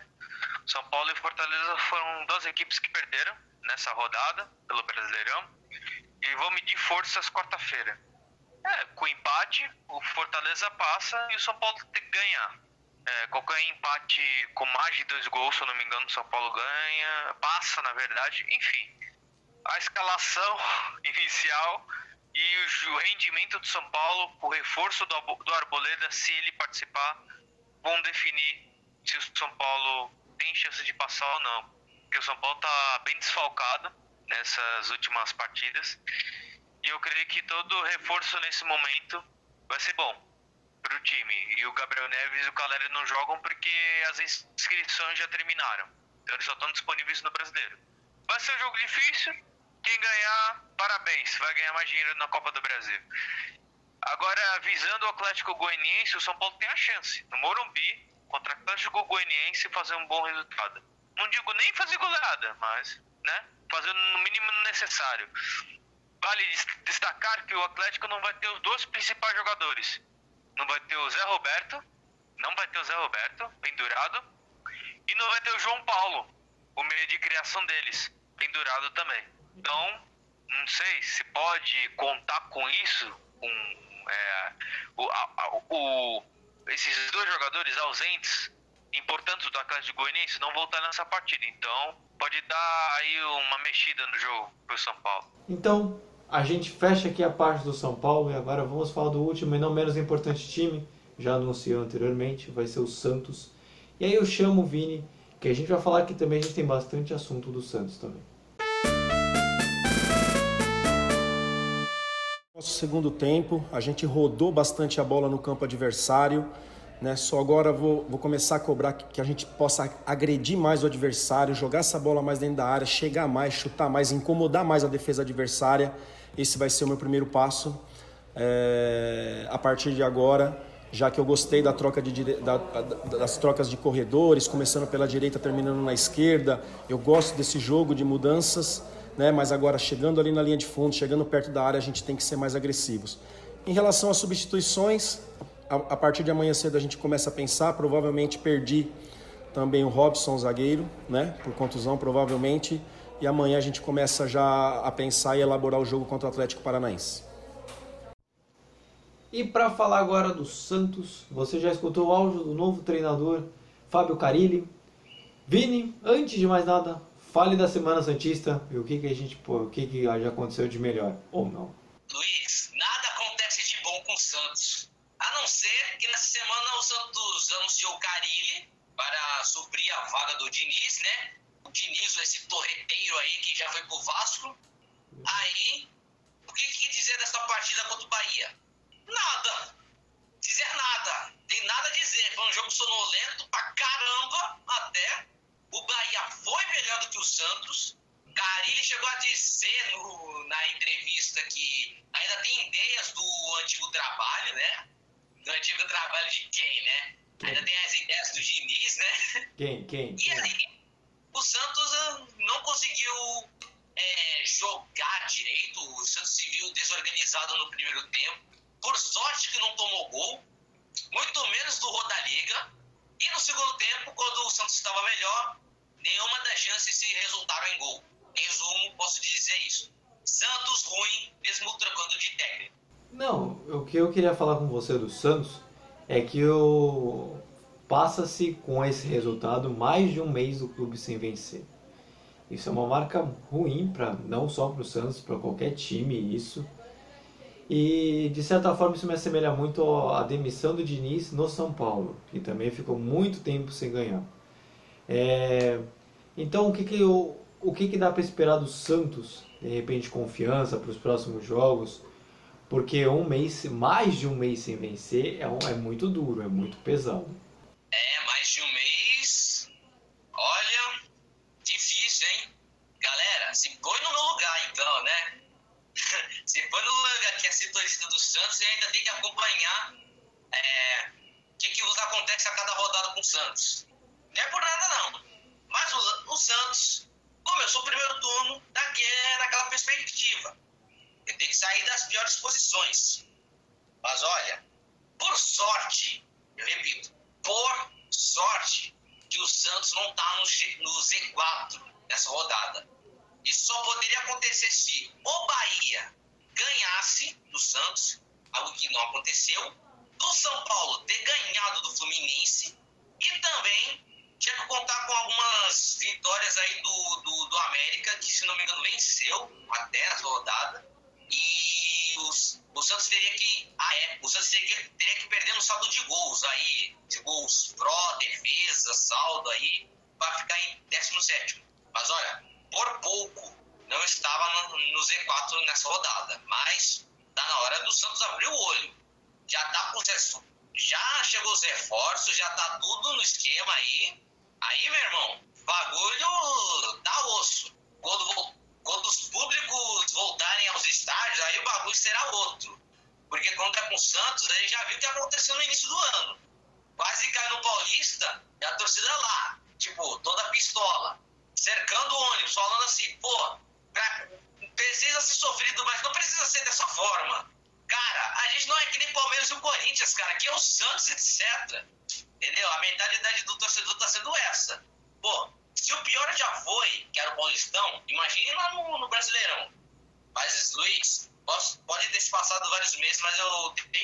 São Paulo e Fortaleza foram duas equipes que perderam nessa rodada pelo Brasileirão. E vão medir forças quarta-feira. É, com empate, o Fortaleza passa e o São Paulo tem que ganhar. É, qualquer empate com mais de dois gols, se eu não me engano, o São Paulo ganha, passa na verdade, enfim. A escalação [LAUGHS] inicial e o rendimento do São Paulo, o reforço do, do Arboleda, se ele participar, vão definir se o São Paulo tem chance de passar ou não. Porque o São Paulo está bem desfalcado nessas últimas partidas. E eu creio que todo reforço nesse momento vai ser bom para o time. E o Gabriel Neves e o Caleri não jogam porque as inscrições já terminaram. Então eles só estão disponíveis no brasileiro. Vai ser um jogo difícil. Quem ganhar, parabéns, vai ganhar mais dinheiro na Copa do Brasil. Agora, visando o Atlético Goianiense, o São Paulo tem a chance, no Morumbi, contra o Atlético Goianiense, fazer um bom resultado. Não digo nem fazer goleada, mas, né, fazer no mínimo necessário. Vale destacar que o Atlético não vai ter os dois principais jogadores, não vai ter o Zé Roberto, não vai ter o Zé Roberto, pendurado, e não vai ter o João Paulo, o meio de criação deles, pendurado também. Então, não sei se pode contar com isso, com é, o, a, o, esses dois jogadores ausentes, importantes do Atlético Goianiense, não voltar nessa partida. Então, pode dar aí uma mexida no jogo pro São Paulo. Então, a gente fecha aqui a parte do São Paulo e agora vamos falar do último e não menos importante time. Já anunciou anteriormente, vai ser o Santos. E aí eu chamo o Vini, que a gente vai falar que também a gente tem bastante assunto do Santos também. Nosso segundo tempo, a gente rodou bastante a bola no campo adversário. Né? Só agora vou, vou começar a cobrar que, que a gente possa agredir mais o adversário, jogar essa bola mais dentro da área, chegar mais, chutar mais, incomodar mais a defesa adversária. Esse vai ser o meu primeiro passo. É, a partir de agora, já que eu gostei da troca de, da, das trocas de corredores, começando pela direita, terminando na esquerda, eu gosto desse jogo de mudanças, né? mas agora chegando ali na linha de fundo, chegando perto da área, a gente tem que ser mais agressivos. Em relação às substituições, a, a partir de amanhã cedo a gente começa a pensar, provavelmente perdi também o Robson, zagueiro, né? por contusão provavelmente, e amanhã a gente começa já a pensar e elaborar o jogo contra o Atlético Paranaense. E para falar agora do Santos, você já escutou o áudio do novo treinador Fábio Carilli. Vini, antes de mais nada, fale da Semana Santista e o que, que a gente, pô, o que, que já aconteceu de melhor ou não. Luiz, nada acontece de bom com o Santos. Não ser que nessa semana o Santos anunciou o Carilli para suprir a vaga do Diniz, né? o Diniz, esse torreteiro aí que já foi pro Vasco. Aí, o que, que dizer dessa partida contra o Bahia? Nada. Dizer nada. Tem nada a dizer. Foi um jogo sonolento pra caramba até. O Bahia foi melhor do que o Santos. Carilli chegou a dizer no, na entrevista que ainda tem ideias do antigo trabalho, né? Do antigo trabalho de quem, né? Quem? Ainda tem as ideias do Diniz, né? Quem? Quem? E aí, o Santos ah, não conseguiu é, jogar direito. O Santos se viu desorganizado no primeiro tempo. Por sorte que não tomou gol, muito menos do Rodaliga. E no segundo tempo, quando o Santos estava melhor, nenhuma das chances se resultaram em gol. Em resumo, posso dizer isso. Santos ruim, mesmo trocando de técnico. Não, o que eu queria falar com você do Santos é que o Passa-se com esse resultado mais de um mês do clube sem vencer. Isso é uma marca ruim para não só para o Santos, para qualquer time isso. E de certa forma isso me assemelha muito à demissão do Diniz no São Paulo, que também ficou muito tempo sem ganhar. É, então o que, que, o, o que, que dá para esperar do Santos? De repente confiança para os próximos jogos? Porque um mês, mais de um mês sem vencer é, um, é muito duro, é muito pesado. É, mais de um mês. Olha, difícil, hein? Galera, se põe no meu lugar então, né? [LAUGHS] se põe no lugar que é setorista do Santos e ainda tem que acompanhar é, o que, que acontece a cada rodada com o Santos.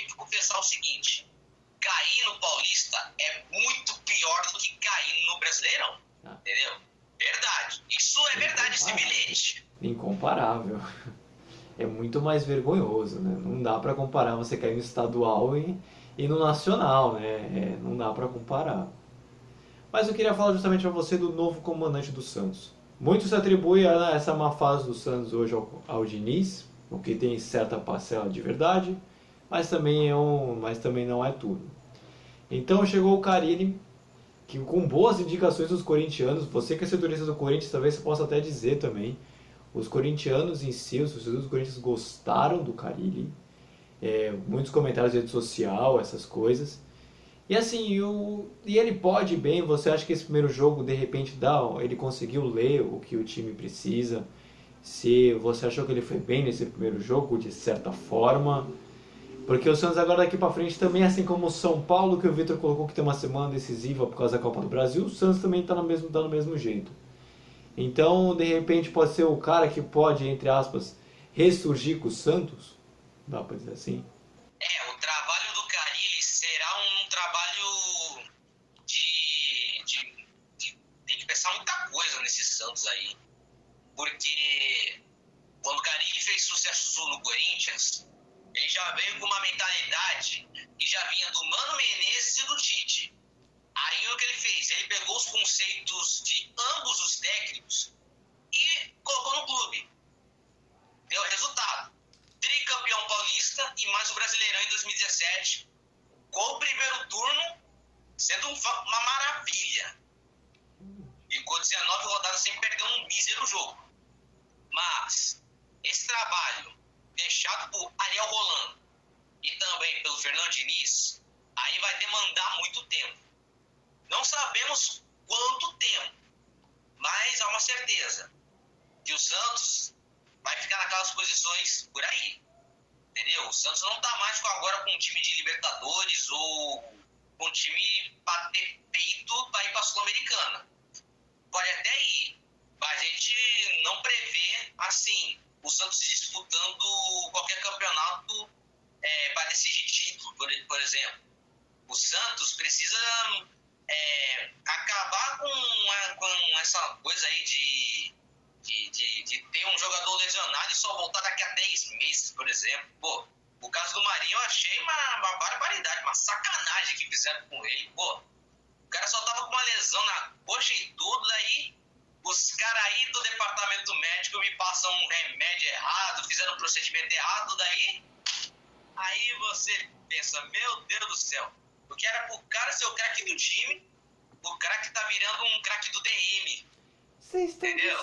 Que confessar o seguinte: cair no Paulista é muito pior do que cair no Brasileirão. Ah. Entendeu? Verdade. Isso é verdade, esse bilhete. Incomparável. É muito mais vergonhoso, né? Não dá para comparar você cair no estadual e, e no nacional, né? É, não dá para comparar. Mas eu queria falar justamente para você do novo comandante do Santos. Muito se atribui a essa má fase do Santos hoje ao, ao Diniz, o que tem certa parcela de verdade, mas também, é um, mas também não é tudo. Então chegou o Carini, que com boas indicações dos corintianos, você que é setorista do Corinthians, talvez você possa até dizer também, os corintianos em si, os torcedores do Corinthians gostaram do Carilli, é, muitos comentários na rede social, essas coisas. E assim, o, e ele pode bem, você acha que esse primeiro jogo, de repente, dá, ele conseguiu ler o que o time precisa? Se você achou que ele foi bem nesse primeiro jogo, de certa forma? Porque o Santos agora daqui para frente também, assim como o São Paulo, que o Vitor colocou que tem uma semana decisiva por causa da Copa do Brasil, o Santos também está no mesmo, tá no mesmo jeito. Então, de repente, pode ser o cara que pode, entre aspas, ressurgir com o Santos? Dá para dizer assim?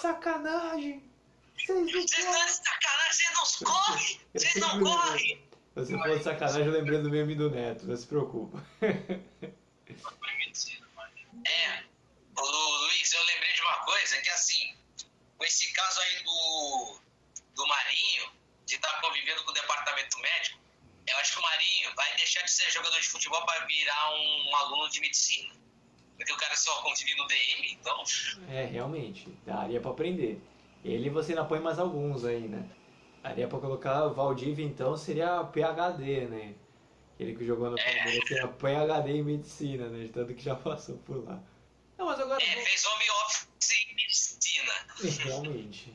Sacanagem! Vocês estão de sacanagem, vocês não correm! Vocês não [LAUGHS] correm! Você falou de sacanagem, eu lembrei do meme do Neto, não se preocupa. [LAUGHS] É, Luiz, eu lembrei de uma coisa, que assim, com esse caso aí do, do Marinho, que tá convivendo com o departamento médico, eu acho que o Marinho vai deixar de ser jogador de futebol para virar um aluno de medicina. Porque o cara só convive no DM, então. É, realmente, daria para aprender. Ele você ainda põe mais alguns aí, né? Daria pra colocar o Valdívia, então, seria PHD, né? Ele que jogou Palmeiras é. seria PHD em medicina, né? De tanto que já [LAUGHS] passou por lá. Não, mas agora... É, fez home office em medicina. [LAUGHS] Realmente.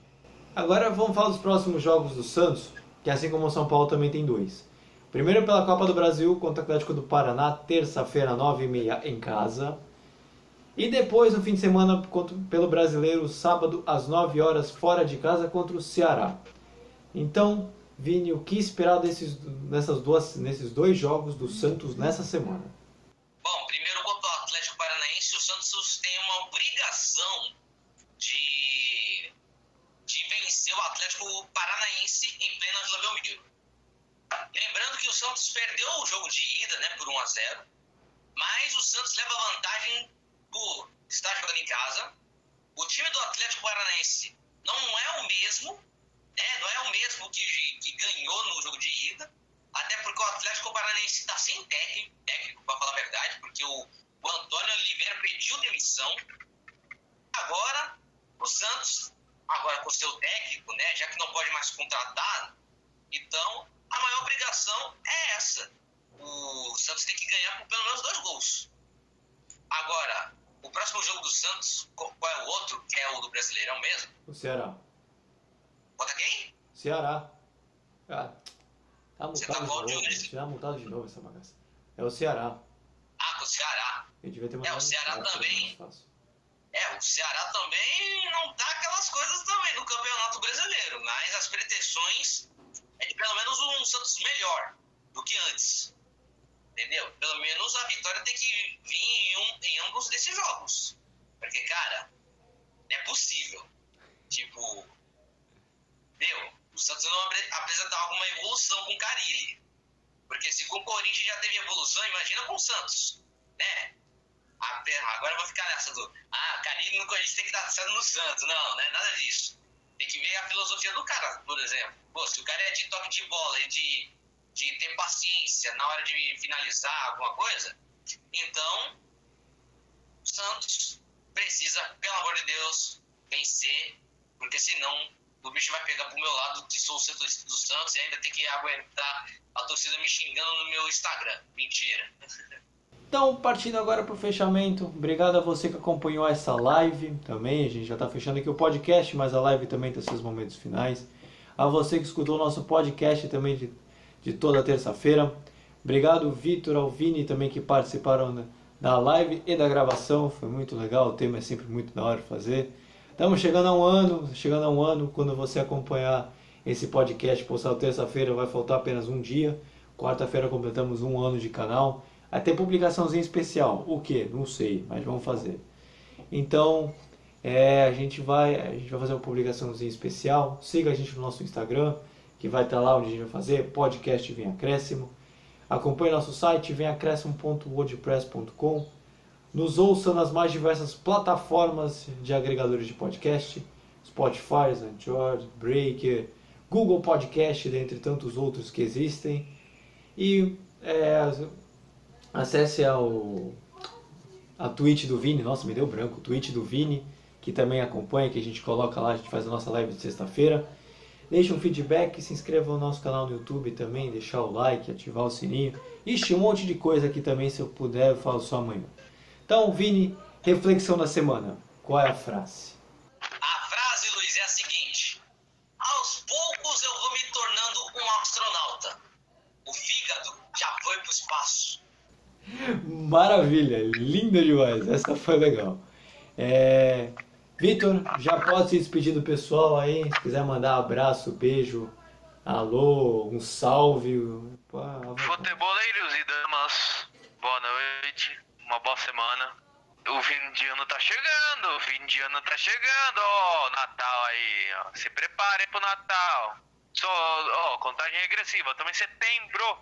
Agora vamos falar dos próximos jogos do Santos, que assim como o São Paulo também tem dois. Primeiro pela Copa do Brasil contra o Atlético do Paraná, terça-feira, 9h30 em casa. E depois, no fim de semana, pelo Brasileiro, sábado, às 9 horas, fora de casa, contra o Ceará. Então, Vini, o que esperar desses, nessas duas, nesses dois jogos do Santos nessa semana? Bom, primeiro contra o Atlético Paranaense, o Santos tem uma obrigação de, de vencer o Atlético Paranaense em plena Vila Belmiro. Lembrando que o Santos perdeu o jogo de ida né, por 1 a 0 mas o Santos leva vantagem por estar jogando em casa. O time do Atlético Paranaense não é o mesmo né? Não é o mesmo que, que ganhou no jogo de ida, até porque o Atlético Paranaense está sem técnico, técnico para falar a verdade, porque o, o Antônio Oliveira pediu demissão. Agora, o Santos, agora com o seu técnico, né, já que não pode mais contratar, então a maior obrigação é essa. O Santos tem que ganhar por pelo menos dois gols. Agora, o próximo jogo do Santos, qual é o outro, que é o do Brasileirão mesmo? O Ceará. Contra quem? Ceará. Ah, tá multado tá de novo. Hoje? Tá multado de novo essa bagaça. É o Ceará. Ah, com o Ceará. Eu devia ter é, o Ceará também. É, o Ceará também não tá aquelas coisas também no Campeonato Brasileiro, mas as pretensões é de pelo menos um Santos melhor do que antes. Entendeu? Pelo menos a vitória tem que vir em, um, em ambos desses jogos. Porque, cara, não é possível. Tipo, meu, o Santos não apresentar alguma evolução com o Carilli. Porque se com o Corinthians já teve evolução, imagina com o Santos, né? Agora eu vou ficar nessa do. Ah, Carilli no Corinthians tem que dar certo no Santos. Não, não é nada disso. Tem que ver a filosofia do cara, por exemplo. Pô, se o cara é de toque de bola e de, de ter paciência na hora de finalizar alguma coisa, então o Santos precisa, pelo amor de Deus, vencer, porque senão o bicho vai pegar pro meu lado, que sou o do Santos, e ainda tem que aguentar a torcida me xingando no meu Instagram. Mentira. Então, partindo agora para o fechamento, obrigado a você que acompanhou essa live também. A gente já está fechando aqui o podcast, mas a live também tem seus momentos finais. A você que escutou o nosso podcast também de, toda terça-feira. Obrigado, Vitor, ao Vini também que participaram da live e da gravação. Foi muito legal, o tema é sempre muito da hora de fazer. Estamos chegando a um ano, chegando a um ano, quando você acompanhar esse podcast postado terça-feira, vai faltar apenas um dia. Quarta-feira completamos um ano de canal. Ter publicaçãozinha especial. O que? Não sei, mas vamos fazer. Então, é, a gente vai, a gente vai fazer uma publicaçãozinha especial. Siga a gente no nosso Instagram, que vai estar lá onde a gente vai fazer podcast Vem Acréscimo. Acompanhe nosso site vemacréscimo.wordpress.com nos ouça nas mais diversas plataformas de agregadores de podcast, Spotify, Anchor, Breaker, Google Podcast, dentre tantos outros que existem. E é, acesse ao, a Twitch do Vini, nossa, me deu branco, Twitch do Vini, que também acompanha, que a gente coloca lá, a gente faz a nossa live de sexta-feira. Deixe um feedback, se inscreva no nosso canal no YouTube também, deixar o like, ativar o sininho. Ixi, um monte de coisa aqui também, se eu puder, eu falo só amanhã. Então, Vini, reflexão da semana. Qual é a frase? A frase, Luiz, é a seguinte. Aos poucos eu vou me tornando um astronauta. O fígado já foi para o espaço. Maravilha, linda demais. Essa foi legal. É... Vitor, já pode se despedir do pessoal aí? Se quiser mandar abraço, beijo, alô, um salve. Futeboleiros e damas, boa noite, uma boa semana. O fim de ano tá chegando, o fim de ano tá chegando, ó, Natal aí, ó. Se preparem pro Natal. Só, ó, contagem regressiva, em setembro,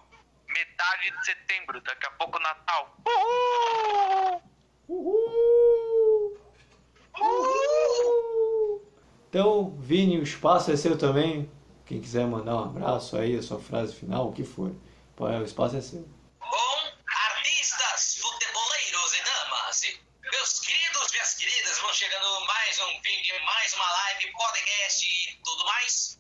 metade de setembro, daqui a pouco Natal. Uhul! Uhul! Uhul! Então, Vini, o espaço é seu também. Quem quiser mandar um abraço aí, a sua frase final, o que for, o espaço é seu. Bom, artistas, futeboleiros e damas, meus queridos, minhas queridas, vão chegando mais um vídeo, mais uma live, podcast e tudo mais.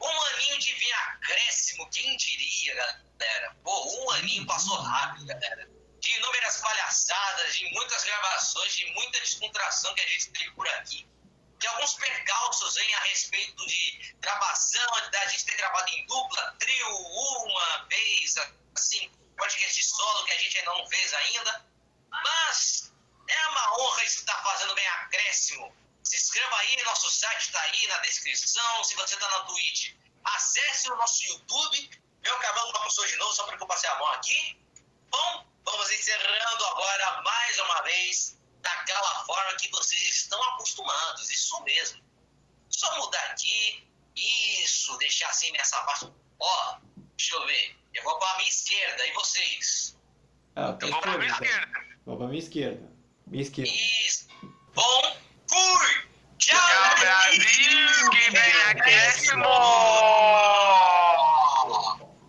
Um aninho de vir acréscimo, quem diria, galera? Pô, um aninho passou rápido, galera. De inúmeras palhaçadas, de muitas gravações, de muita descontração que a gente teve por aqui. De alguns percalços hein, a respeito de gravação, da gente ter gravado em dupla, trio, uma vez, assim, podcast solo que a gente ainda não fez ainda. Mas é uma honra estar fazendo bem acréscimo se inscreva aí, nosso site está aí na descrição. Se você está na Twitch, acesse o nosso YouTube. Meu cabelo bagunçou de novo, só para que eu passei a mão aqui. Bom, vamos encerrando agora mais uma vez, daquela forma que vocês estão acostumados. Isso mesmo. Só mudar aqui. Isso, deixar assim nessa parte. Ó, deixa eu ver. Eu vou para a minha esquerda, e vocês? Ah, eu vou para a minha esquerda. Vou para a minha esquerda. Minha esquerda. Isso. Bom, Fui! Tchau, Tchau Brasil! Que vem acréscimo!